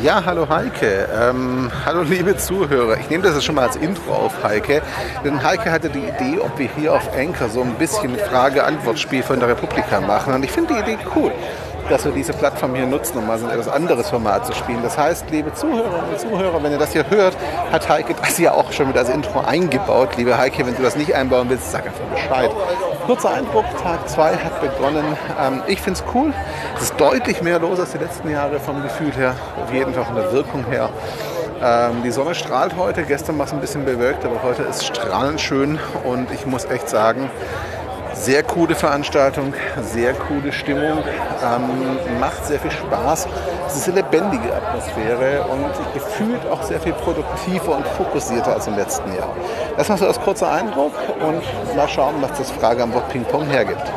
Ja, hallo Heike. Ähm, hallo liebe Zuhörer. Ich nehme das jetzt schon mal als Intro auf, Heike. Denn Heike hatte die Idee, ob wir hier auf Anchor so ein bisschen Frage-Antwort-Spiel von der Republika machen. Und ich finde die Idee cool dass wir diese Plattform hier nutzen, um mal so ein etwas anderes Format zu spielen. Das heißt, liebe Zuhörerinnen und Zuhörer, wenn ihr das hier hört, hat Heike das ja auch schon mit als Intro eingebaut. Liebe Heike, wenn du das nicht einbauen willst, sag einfach Bescheid. Kurzer Eindruck, Tag 2 hat begonnen. Ähm, ich finde es cool. Es ist deutlich mehr los als die letzten Jahre vom Gefühl her, auf jeden Fall von der Wirkung her. Ähm, die Sonne strahlt heute, gestern war es ein bisschen bewölkt, aber heute ist strahlend schön und ich muss echt sagen, sehr coole Veranstaltung, sehr coole Stimmung, ähm, macht sehr viel Spaß. Es ist eine lebendige Atmosphäre und gefühlt auch sehr viel produktiver und fokussierter als im letzten Jahr. Das mal so als kurzer Eindruck und mal schauen, was das Frage am Wort Ping-Pong hergibt.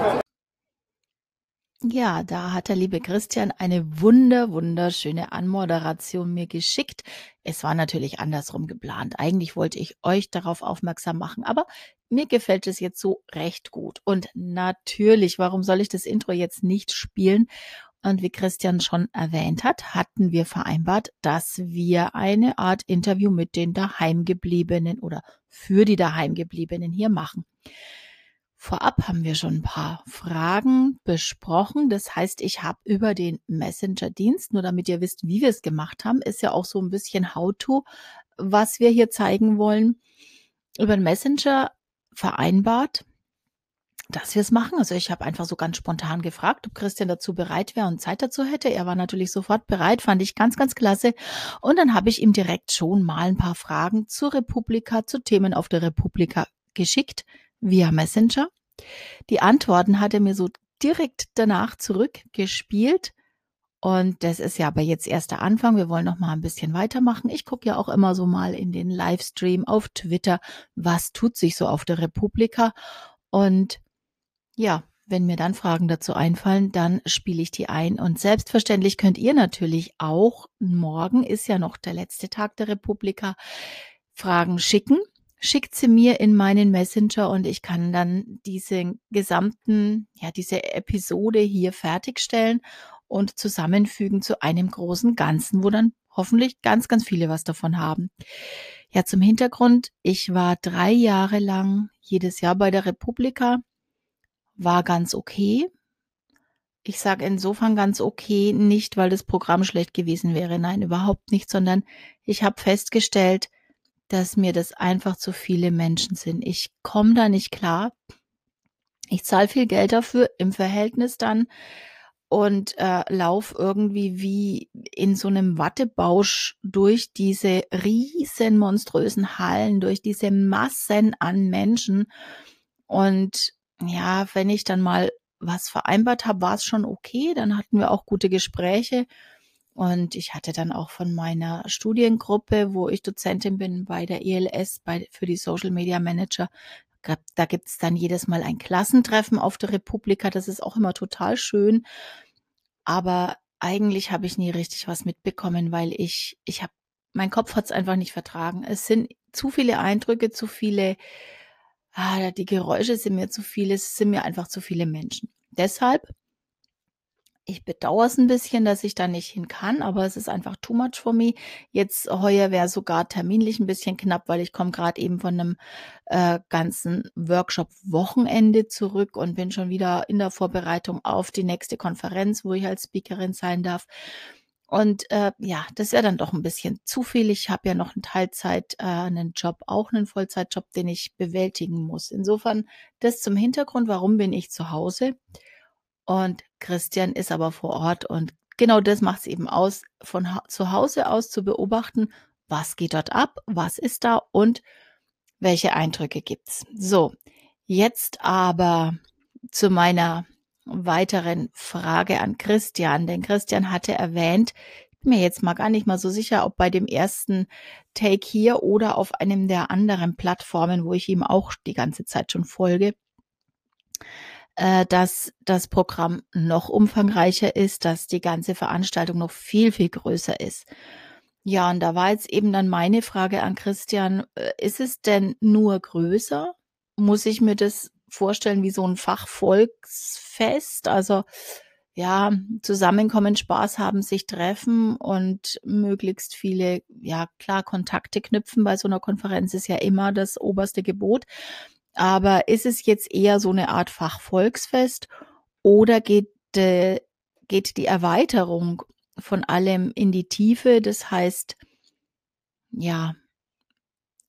Ja, da hat der liebe Christian eine wunder, wunderschöne Anmoderation mir geschickt. Es war natürlich andersrum geplant. Eigentlich wollte ich euch darauf aufmerksam machen, aber mir gefällt es jetzt so recht gut. Und natürlich, warum soll ich das Intro jetzt nicht spielen? Und wie Christian schon erwähnt hat, hatten wir vereinbart, dass wir eine Art Interview mit den Daheimgebliebenen oder für die Daheimgebliebenen hier machen. Vorab haben wir schon ein paar Fragen besprochen. Das heißt, ich habe über den Messenger-Dienst, nur damit ihr wisst, wie wir es gemacht haben, ist ja auch so ein bisschen How-to, was wir hier zeigen wollen, über den Messenger vereinbart, dass wir es machen. Also ich habe einfach so ganz spontan gefragt, ob Christian dazu bereit wäre und Zeit dazu hätte. Er war natürlich sofort bereit, fand ich ganz, ganz klasse. Und dann habe ich ihm direkt schon mal ein paar Fragen zur Republika, zu Themen auf der Republika geschickt via Messenger. Die Antworten hat er mir so direkt danach zurückgespielt. Und das ist ja aber jetzt erst der Anfang. Wir wollen noch mal ein bisschen weitermachen. Ich gucke ja auch immer so mal in den Livestream auf Twitter, was tut sich so auf der Republika. Und ja, wenn mir dann Fragen dazu einfallen, dann spiele ich die ein. Und selbstverständlich könnt ihr natürlich auch, morgen ist ja noch der letzte Tag der Republika, Fragen schicken schickt sie mir in meinen Messenger und ich kann dann diese gesamten, ja, diese Episode hier fertigstellen und zusammenfügen zu einem großen Ganzen, wo dann hoffentlich ganz, ganz viele was davon haben. Ja, zum Hintergrund, ich war drei Jahre lang jedes Jahr bei der Republika, war ganz okay. Ich sage insofern ganz okay, nicht weil das Programm schlecht gewesen wäre, nein, überhaupt nicht, sondern ich habe festgestellt, dass mir das einfach zu viele Menschen sind. Ich komme da nicht klar. Ich zahle viel Geld dafür im Verhältnis dann und äh, lauf irgendwie wie in so einem Wattebausch durch diese riesen monströsen Hallen, durch diese Massen an Menschen. Und ja, wenn ich dann mal was vereinbart habe, war es schon okay. Dann hatten wir auch gute Gespräche. Und ich hatte dann auch von meiner Studiengruppe, wo ich Dozentin bin bei der ELS, bei, für die Social Media Manager, da gibt es dann jedes Mal ein Klassentreffen auf der Republika. Das ist auch immer total schön. Aber eigentlich habe ich nie richtig was mitbekommen, weil ich, ich habe, mein Kopf hat es einfach nicht vertragen. Es sind zu viele Eindrücke, zu viele, ah, die Geräusche sind mir zu viele, es sind mir einfach zu viele Menschen. Deshalb ich bedauere es ein bisschen, dass ich da nicht hin kann, aber es ist einfach too much for me. Jetzt heuer wäre sogar terminlich ein bisschen knapp, weil ich komme gerade eben von einem äh, ganzen Workshop-Wochenende zurück und bin schon wieder in der Vorbereitung auf die nächste Konferenz, wo ich als Speakerin sein darf. Und äh, ja, das wäre dann doch ein bisschen zu viel. Ich habe ja noch einen Teilzeit, äh, einen Job, auch einen Vollzeitjob, den ich bewältigen muss. Insofern das zum Hintergrund, warum bin ich zu Hause? Und Christian ist aber vor Ort und genau das macht es eben aus, von zu Hause aus zu beobachten, was geht dort ab, was ist da und welche Eindrücke gibt's. So, jetzt aber zu meiner weiteren Frage an Christian, denn Christian hatte erwähnt, ich bin mir jetzt mal gar nicht mal so sicher, ob bei dem ersten Take hier oder auf einem der anderen Plattformen, wo ich ihm auch die ganze Zeit schon folge, äh, dass das Programm noch umfangreicher ist, dass die ganze Veranstaltung noch viel, viel größer ist. Ja, und da war jetzt eben dann meine Frage an Christian, äh, ist es denn nur größer? Muss ich mir das vorstellen wie so ein Fachvolksfest? Also ja, zusammenkommen, Spaß haben, sich treffen und möglichst viele, ja klar, Kontakte knüpfen. Bei so einer Konferenz ist ja immer das oberste Gebot. Aber ist es jetzt eher so eine Art Fachvolksfest oder geht, äh, geht die Erweiterung von allem in die Tiefe? Das heißt, ja,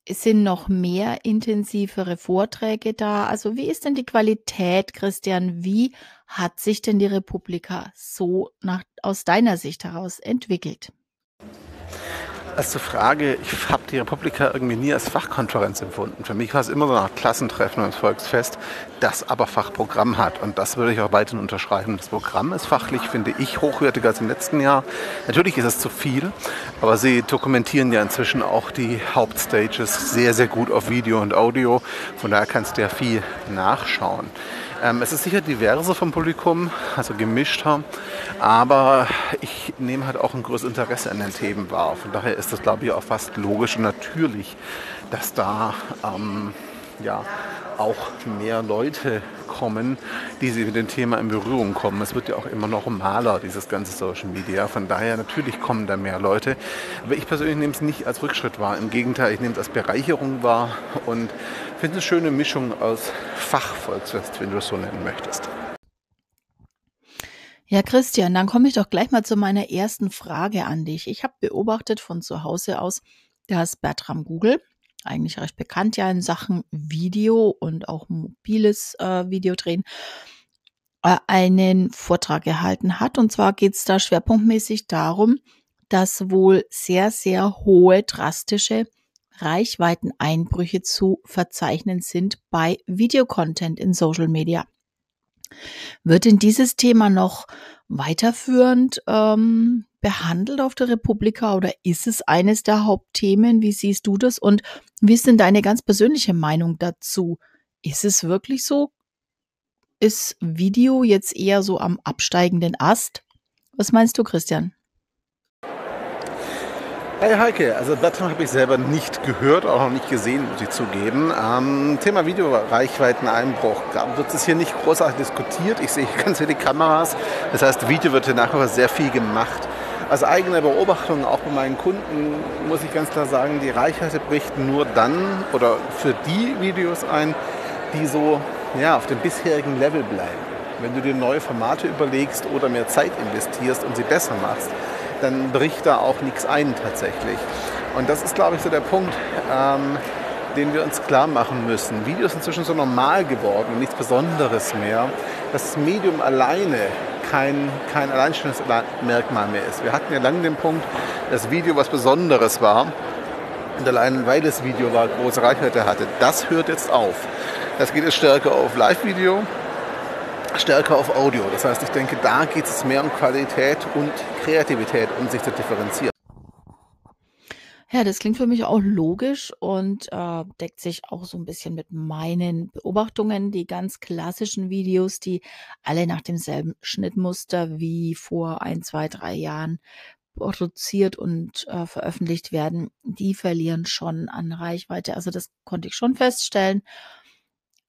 es sind noch mehr intensivere Vorträge da. Also wie ist denn die Qualität, Christian? Wie hat sich denn die Republika so nach, aus deiner Sicht heraus entwickelt? Erste Frage, ich habe die Republika irgendwie nie als Fachkonferenz empfunden. Für mich war es immer so ein Klassentreffen und Volksfest, das aber Fachprogramm hat. Und das würde ich auch weiterhin unterschreiben. Das Programm ist fachlich, finde ich, hochwertiger als im letzten Jahr. Natürlich ist es zu viel, aber sie dokumentieren ja inzwischen auch die Hauptstages sehr, sehr gut auf Video und Audio. Von daher kannst du ja viel nachschauen. Ähm, es ist sicher diverser vom Publikum, also gemischter, aber ich nehme halt auch ein großes Interesse an den Themen wahr. Von daher ist das, glaube ich, auch fast logisch und natürlich, dass da ähm, ja, auch mehr Leute kommen, die sie mit dem Thema in Berührung kommen. Es wird ja auch immer normaler, dieses ganze Social Media. Von daher natürlich kommen da mehr Leute. Aber ich persönlich nehme es nicht als Rückschritt wahr. Im Gegenteil, ich nehme es als Bereicherung wahr und finde eine schöne Mischung aus Fachvolksfest, wenn du es so nennen möchtest. Ja, Christian, dann komme ich doch gleich mal zu meiner ersten Frage an dich. Ich habe beobachtet von zu Hause aus, dass Bertram Google, eigentlich recht bekannt ja in Sachen Video und auch mobiles äh, Videodrehen, äh, einen Vortrag gehalten hat. Und zwar geht es da schwerpunktmäßig darum, dass wohl sehr, sehr hohe, drastische Reichweiteneinbrüche zu verzeichnen sind bei Videocontent in Social Media. Wird denn dieses Thema noch weiterführend ähm, behandelt auf der Republika oder ist es eines der Hauptthemen? Wie siehst du das und wie ist denn deine ganz persönliche Meinung dazu? Ist es wirklich so? Ist Video jetzt eher so am absteigenden Ast? Was meinst du, Christian? Hey Heike, also Bertram habe ich selber nicht gehört, auch noch nicht gesehen, muss ich zugeben. Ähm, Thema Videoreichweiteneinbruch. Wird es hier nicht großartig diskutiert. Ich sehe ganz viele Kameras. Das heißt, Video wird hier nachher sehr viel gemacht. Aus eigener Beobachtung, auch bei meinen Kunden, muss ich ganz klar sagen, die Reichweite bricht nur dann oder für die Videos ein, die so ja, auf dem bisherigen Level bleiben. Wenn du dir neue Formate überlegst oder mehr Zeit investierst und sie besser machst, dann bricht da auch nichts ein tatsächlich. Und das ist, glaube ich, so der Punkt, ähm, den wir uns klar machen müssen. Video ist inzwischen so normal geworden und nichts Besonderes mehr, dass das Medium alleine kein, kein Alleinstellungsmerkmal mehr ist. Wir hatten ja lange den Punkt, dass Video was Besonderes war. Und allein weil das Video war, große Reichweite hatte. Das hört jetzt auf. Das geht jetzt stärker auf Live-Video, stärker auf Audio. Das heißt, ich denke, da geht es mehr um Qualität und Kreativität, um sich zu differenzieren. Ja, das klingt für mich auch logisch und äh, deckt sich auch so ein bisschen mit meinen Beobachtungen. Die ganz klassischen Videos, die alle nach demselben Schnittmuster wie vor ein, zwei, drei Jahren produziert und äh, veröffentlicht werden, die verlieren schon an Reichweite. Also das konnte ich schon feststellen.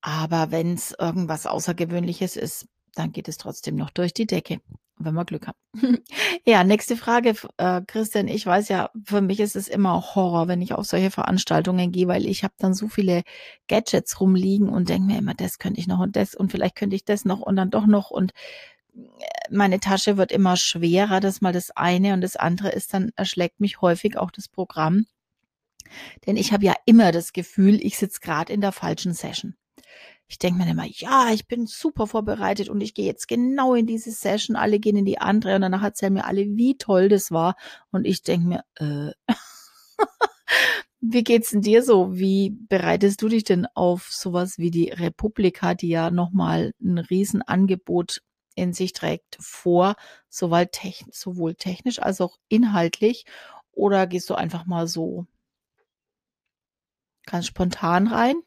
Aber wenn es irgendwas Außergewöhnliches ist, dann geht es trotzdem noch durch die Decke, wenn wir Glück haben. ja, nächste Frage, äh, Christian. Ich weiß ja, für mich ist es immer Horror, wenn ich auf solche Veranstaltungen gehe, weil ich habe dann so viele Gadgets rumliegen und denke mir immer, das könnte ich noch und das und vielleicht könnte ich das noch und dann doch noch und äh, meine Tasche wird immer schwerer, das mal das eine und das andere ist, dann erschlägt mich häufig auch das Programm. Denn ich habe ja immer das Gefühl, ich sitze gerade in der falschen Session. Ich denke mir immer, ja, ich bin super vorbereitet und ich gehe jetzt genau in diese Session, alle gehen in die andere und danach erzählen mir alle, wie toll das war. Und ich denke mir, äh, wie geht's denn dir so? Wie bereitest du dich denn auf sowas wie die Republika, die ja nochmal ein Riesenangebot in sich trägt, vor, sowohl, techn sowohl technisch als auch inhaltlich? Oder gehst du einfach mal so ganz spontan rein?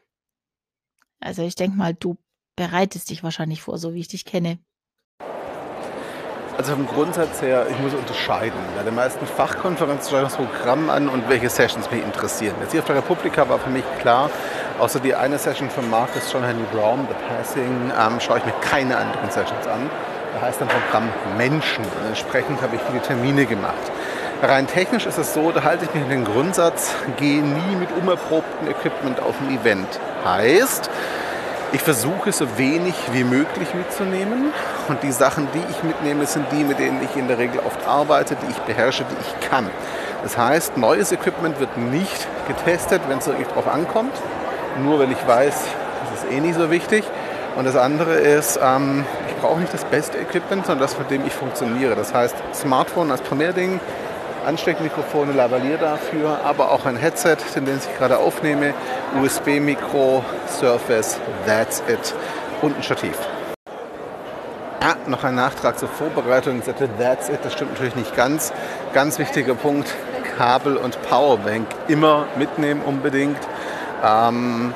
Also ich denke mal, du bereitest dich wahrscheinlich vor, so wie ich dich kenne. Also vom Grundsatz her, ich muss unterscheiden. Bei den meisten Fachkonferenzen schaue ich das Programm an und welche Sessions mich interessieren. Jetzt hier auf der Republika war für mich klar, außer die eine Session von Marcus John Henry Brown, The Passing, ähm, schaue ich mir keine anderen Sessions an. Da heißt dann Programm Menschen. Und entsprechend habe ich viele Termine gemacht. Rein technisch ist es so, da halte ich mich an den Grundsatz, gehe nie mit unerprobtem Equipment auf ein Event. Heißt, ich versuche so wenig wie möglich mitzunehmen und die Sachen, die ich mitnehme, sind die, mit denen ich in der Regel oft arbeite, die ich beherrsche, die ich kann. Das heißt, neues Equipment wird nicht getestet, wenn es wirklich drauf ankommt. Nur wenn ich weiß, das ist eh nicht so wichtig. Und das andere ist, ähm, ich brauche nicht das beste Equipment, sondern das, mit dem ich funktioniere. Das heißt, Smartphone als Primärding, Ansteckmikrofone, Lavalier dafür, aber auch ein Headset, den ich gerade aufnehme, USB-Mikro, Surface, that's it und ein Stativ. Ah, noch ein Nachtrag zur Vorbereitung. Ich sagte, that's it, das stimmt natürlich nicht ganz. Ganz wichtiger Punkt, Kabel und Powerbank immer mitnehmen unbedingt. Ähm,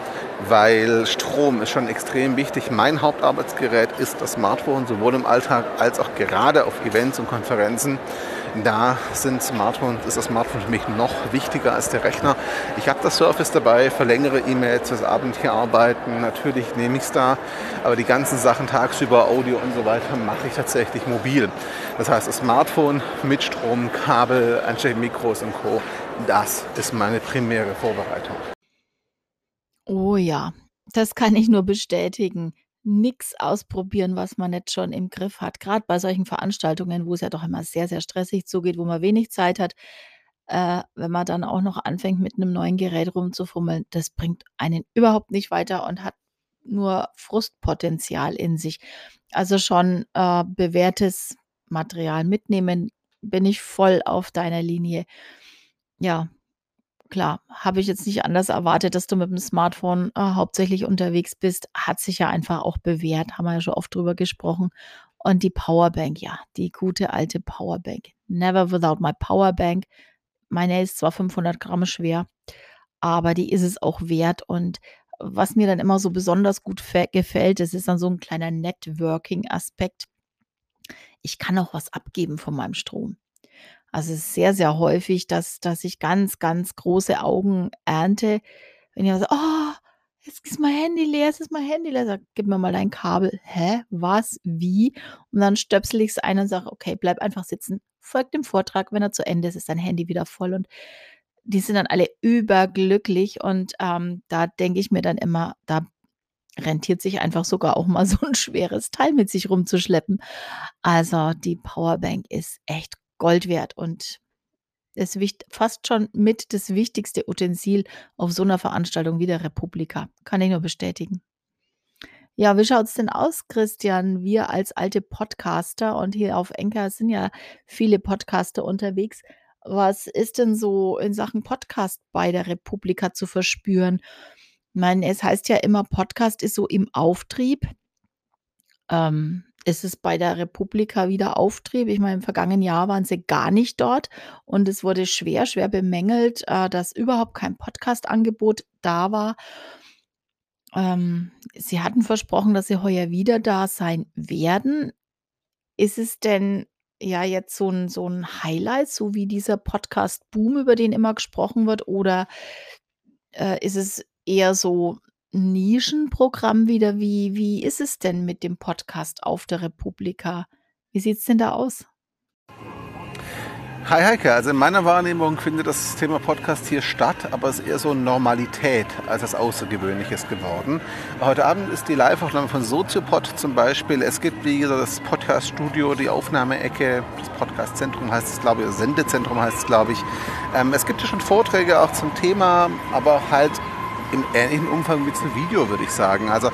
weil Strom ist schon extrem wichtig. Mein Hauptarbeitsgerät ist das Smartphone, sowohl im Alltag als auch gerade auf Events und Konferenzen. Da sind Smartphones, ist das Smartphone für mich noch wichtiger als der Rechner. Ich habe das Surface dabei für längere E-Mails, fürs Abend hier arbeiten. Natürlich nehme ich es da, aber die ganzen Sachen tagsüber, Audio und so weiter, mache ich tatsächlich mobil. Das heißt, das Smartphone mit Strom, Kabel, Mikros und Co. Das ist meine primäre Vorbereitung. Oh ja, das kann ich nur bestätigen. Nix ausprobieren, was man nicht schon im Griff hat. Gerade bei solchen Veranstaltungen, wo es ja doch immer sehr, sehr stressig zugeht, wo man wenig Zeit hat, äh, wenn man dann auch noch anfängt, mit einem neuen Gerät rumzufummeln, das bringt einen überhaupt nicht weiter und hat nur Frustpotenzial in sich. Also schon äh, bewährtes Material mitnehmen, bin ich voll auf deiner Linie. Ja, Klar, habe ich jetzt nicht anders erwartet, dass du mit dem Smartphone, äh, hauptsächlich unterwegs bist. Hat sich ja einfach auch bewährt, haben wir ja schon oft drüber gesprochen. Und die Powerbank, ja, die gute alte Powerbank. Never without my Powerbank. Meine ist zwar 500 Gramm schwer, aber die ist es auch wert. Und was mir dann immer so besonders gut gefällt, das ist dann so ein kleiner Networking-Aspekt. Ich kann auch was abgeben von meinem Strom. Also es ist sehr, sehr häufig, dass, dass ich ganz, ganz große Augen ernte, wenn jemand sagt, oh, jetzt ist mein Handy leer, jetzt ist mein Handy leer. Sag, gib mir mal dein Kabel. Hä? Was? Wie? Und dann stöpsel ich es ein und sage, okay, bleib einfach sitzen. Folgt dem Vortrag. Wenn er zu Ende ist, ist dein Handy wieder voll. Und die sind dann alle überglücklich. Und ähm, da denke ich mir dann immer, da rentiert sich einfach sogar auch mal so ein schweres Teil mit sich rumzuschleppen. Also die Powerbank ist echt Gold wert und ist fast schon mit das wichtigste Utensil auf so einer Veranstaltung wie der Republika. Kann ich nur bestätigen. Ja, wie schaut es denn aus, Christian? Wir als alte Podcaster und hier auf Enker sind ja viele Podcaster unterwegs. Was ist denn so in Sachen Podcast bei der Republika zu verspüren? Ich meine, es heißt ja immer, Podcast ist so im Auftrieb. Ähm, ist es bei der Republika wieder Auftrieb. Ich meine, im vergangenen Jahr waren sie gar nicht dort und es wurde schwer, schwer bemängelt, äh, dass überhaupt kein Podcast-Angebot da war. Ähm, sie hatten versprochen, dass sie heuer wieder da sein werden. Ist es denn ja jetzt so ein, so ein Highlight, so wie dieser Podcast-Boom, über den immer gesprochen wird, oder äh, ist es eher so Nischenprogramm wieder. Wie wie ist es denn mit dem Podcast auf der Republika? Wie sieht es denn da aus? Hi Heike, also in meiner Wahrnehmung findet das Thema Podcast hier statt, aber es ist eher so Normalität als das Außergewöhnliches geworden. Heute Abend ist die Live-Aufnahme von Soziopod zum Beispiel. Es gibt wie gesagt das Podcast-Studio, die Aufnahmeecke, das Podcast-Zentrum heißt es glaube ich, das Sendezentrum heißt es glaube ich. Ähm, es gibt ja schon Vorträge auch zum Thema, aber halt im ähnlichen Umfang wie ein Video, würde ich sagen. Also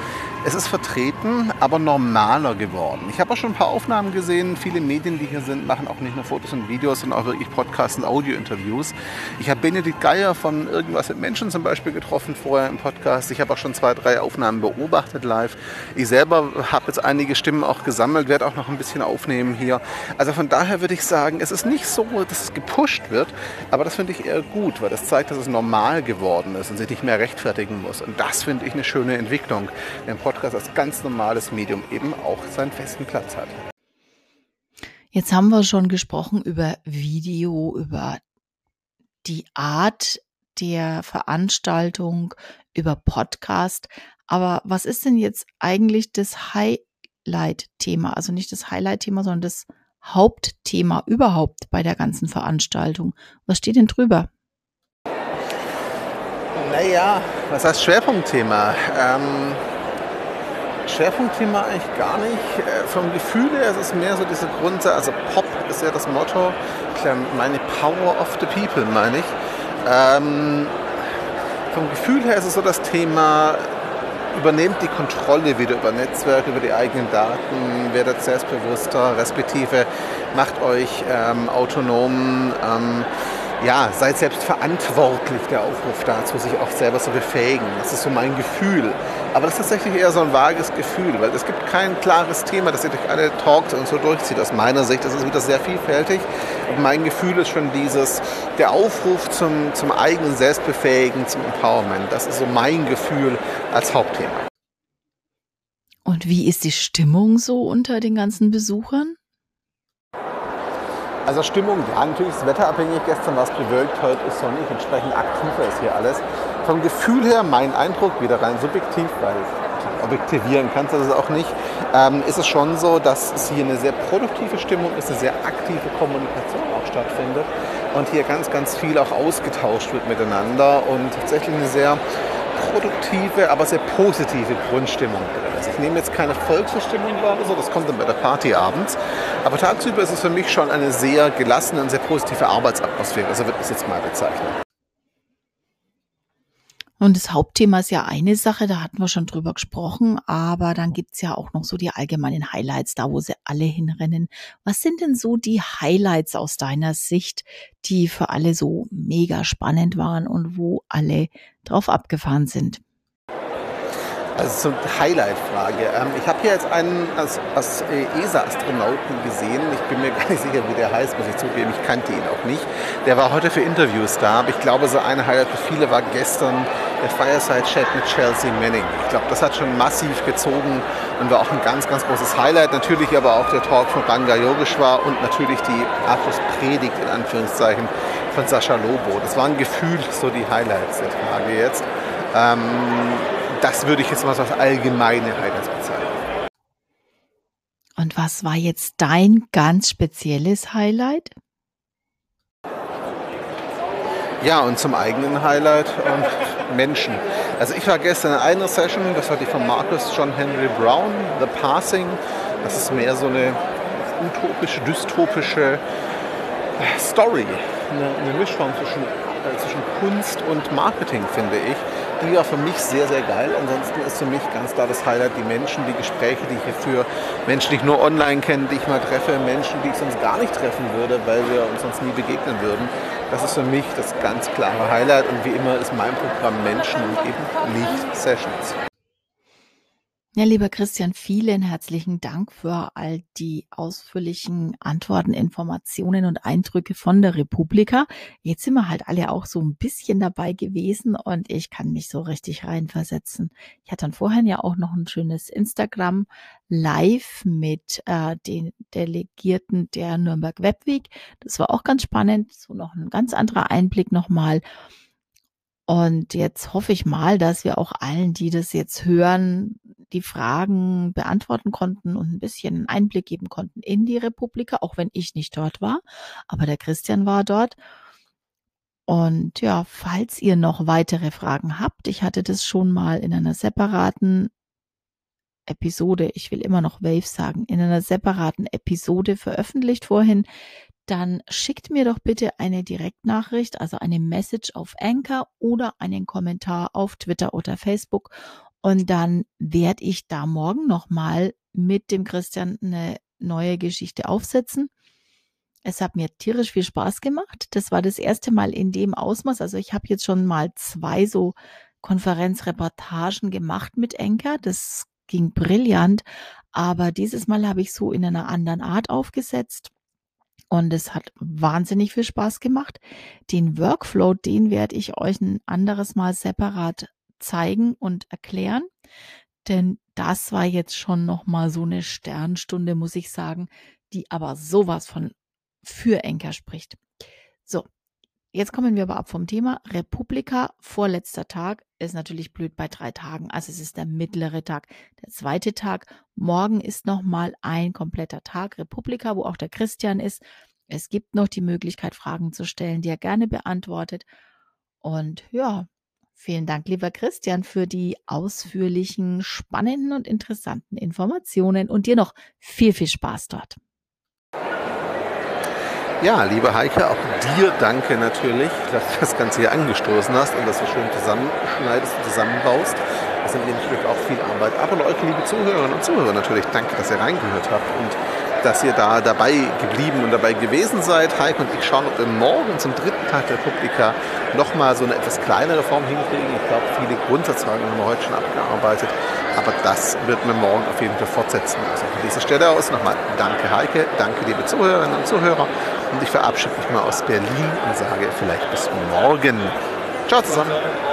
es ist vertreten, aber normaler geworden. Ich habe auch schon ein paar Aufnahmen gesehen. Viele Medien, die hier sind, machen auch nicht nur Fotos und Videos, sondern auch wirklich Podcasts und Audio-Interviews. Ich habe Benedikt Geier von Irgendwas mit Menschen zum Beispiel getroffen vorher im Podcast. Ich habe auch schon zwei, drei Aufnahmen beobachtet live. Ich selber habe jetzt einige Stimmen auch gesammelt, werde auch noch ein bisschen aufnehmen hier. Also von daher würde ich sagen, es ist nicht so, dass es gepusht wird, aber das finde ich eher gut, weil das zeigt, dass es normal geworden ist und sich nicht mehr rechtfertigen muss. Und das finde ich eine schöne Entwicklung. Denn Podcast als ganz normales Medium eben auch seinen festen Platz hat. Jetzt haben wir schon gesprochen über Video, über die Art der Veranstaltung, über Podcast. Aber was ist denn jetzt eigentlich das Highlight Highlight-Thema. Also nicht das Highlight-Thema, sondern das Hauptthema überhaupt bei der ganzen Veranstaltung. Was steht denn drüber? Naja, was heißt Schwerpunktthema? Ähm, Schwerpunktthema eigentlich gar nicht. Äh, vom Gefühl her ist es mehr so diese Grundsatz, also Pop ist ja das Motto, meine Power of the People, meine ich. Ähm, vom Gefühl her ist es so das Thema, übernehmt die Kontrolle wieder über Netzwerke, über die eigenen Daten, werdet selbstbewusster, respektive macht euch ähm, autonom. Ähm, ja, seid selbst verantwortlich, der Aufruf dazu, sich auch selber zu befähigen. Das ist so mein Gefühl. Aber das ist tatsächlich eher so ein vages Gefühl, weil es gibt kein klares Thema, das ihr durch alle Talks und so durchzieht. Aus meiner Sicht ist wieder sehr vielfältig. Und mein Gefühl ist schon dieses, der Aufruf zum, zum eigenen Selbstbefähigen, zum Empowerment. Das ist so mein Gefühl als Hauptthema. Und wie ist die Stimmung so unter den ganzen Besuchern? Also Stimmung, ja, natürlich ist wetterabhängig. Gestern war es bewölkt, heute ist sonnig, entsprechend aktiver ist hier alles. Vom Gefühl her, mein Eindruck, wieder rein subjektiv, weil objektivieren kannst du das auch nicht, ähm, ist es schon so, dass es hier eine sehr produktive Stimmung ist, eine sehr aktive Kommunikation auch stattfindet und hier ganz, ganz viel auch ausgetauscht wird miteinander und tatsächlich eine sehr produktive, aber sehr positive Grundstimmung drin ich nehme jetzt keine Volksverstimmung wahr so, das kommt dann bei der Party abends. Aber tagsüber ist es für mich schon eine sehr gelassene und sehr positive Arbeitsatmosphäre. Also wird es jetzt mal bezeichnen. Und das Hauptthema ist ja eine Sache, da hatten wir schon drüber gesprochen, aber dann gibt's ja auch noch so die allgemeinen Highlights, da wo sie alle hinrennen. Was sind denn so die Highlights aus deiner Sicht, die für alle so mega spannend waren und wo alle drauf abgefahren sind? Also zur Highlight-Frage. Ähm, ich habe hier jetzt einen als, als ESA-Astronauten gesehen. Ich bin mir gar nicht sicher, wie der heißt, muss ich zugeben. Ich kannte ihn auch nicht. Der war heute für Interviews da. Aber ich glaube, so ein Highlight für viele war gestern der Fireside-Chat mit Chelsea Manning. Ich glaube, das hat schon massiv gezogen und war auch ein ganz, ganz großes Highlight. Natürlich aber auch der Talk von Ranga Yogeshwar und natürlich die Abschlusspredigt in Anführungszeichen von Sascha Lobo. Das waren gefühlt so die Highlights der Tage jetzt. Ähm, das würde ich jetzt mal so als allgemeine Highlights bezeichnen. Und was war jetzt dein ganz spezielles Highlight? Ja, und zum eigenen Highlight ähm, Menschen. Also ich war gestern in einer Session, das hatte ich von Marcus John Henry Brown, The Passing. Das ist mehr so eine utopische, dystopische äh, Story, eine, eine Mischform zwischen, äh, zwischen Kunst und Marketing, finde ich die war für mich sehr, sehr geil. Ansonsten ist für mich ganz klar das Highlight die Menschen, die Gespräche, die ich hier führe. Menschen, die ich nur online kenne, die ich mal treffe. Menschen, die ich sonst gar nicht treffen würde, weil wir uns sonst nie begegnen würden. Das ist für mich das ganz klare Highlight. Und wie immer ist mein Programm Menschen und eben nicht Sessions. Ja, lieber Christian, vielen herzlichen Dank für all die ausführlichen Antworten, Informationen und Eindrücke von der Republika. Jetzt sind wir halt alle auch so ein bisschen dabei gewesen und ich kann mich so richtig reinversetzen. Ich hatte dann vorhin ja auch noch ein schönes Instagram Live mit äh, den Delegierten der Nürnberg Webweek. Das war auch ganz spannend. So noch ein ganz anderer Einblick nochmal. Und jetzt hoffe ich mal, dass wir auch allen, die das jetzt hören, die Fragen beantworten konnten und ein bisschen Einblick geben konnten in die Republika, auch wenn ich nicht dort war. Aber der Christian war dort. Und ja, falls ihr noch weitere Fragen habt, ich hatte das schon mal in einer separaten Episode, ich will immer noch Wave sagen, in einer separaten Episode veröffentlicht vorhin dann schickt mir doch bitte eine Direktnachricht, also eine Message auf Anchor oder einen Kommentar auf Twitter oder Facebook. Und dann werde ich da morgen nochmal mit dem Christian eine neue Geschichte aufsetzen. Es hat mir tierisch viel Spaß gemacht. Das war das erste Mal in dem Ausmaß. Also ich habe jetzt schon mal zwei so Konferenzreportagen gemacht mit Enker. Das ging brillant. Aber dieses Mal habe ich so in einer anderen Art aufgesetzt. Und es hat wahnsinnig viel Spaß gemacht. Den Workflow, den werde ich euch ein anderes Mal separat zeigen und erklären. Denn das war jetzt schon nochmal so eine Sternstunde, muss ich sagen, die aber sowas von für Enker spricht. So, Jetzt kommen wir aber ab vom Thema. Republika, vorletzter Tag, ist natürlich blöd bei drei Tagen. Also es ist der mittlere Tag. Der zweite Tag, morgen ist nochmal ein kompletter Tag Republika, wo auch der Christian ist. Es gibt noch die Möglichkeit, Fragen zu stellen, die er gerne beantwortet. Und ja, vielen Dank, lieber Christian, für die ausführlichen, spannenden und interessanten Informationen und dir noch viel, viel Spaß dort. Ja, liebe Heike, auch dir danke natürlich, dass du das Ganze hier angestoßen hast und das so schön zusammenschneidest und zusammenbaust. Das sind nämlich auch viel Arbeit. Aber euch, liebe Zuhörerinnen und Zuhörer, natürlich danke, dass ihr reingehört habt und dass ihr da dabei geblieben und dabei gewesen seid. Heike und ich schauen, ob wir morgen zum dritten Tag der Republika nochmal so eine etwas kleinere Form hinkriegen. Ich glaube, viele Grundsatzfragen haben wir heute schon abgearbeitet. Aber das wird wir morgen auf jeden Fall fortsetzen. Also von dieser Stelle aus nochmal danke Heike, danke liebe Zuhörerinnen und Zuhörer. Und ich verabschiede mich mal aus Berlin und sage vielleicht bis morgen. Ciao zusammen.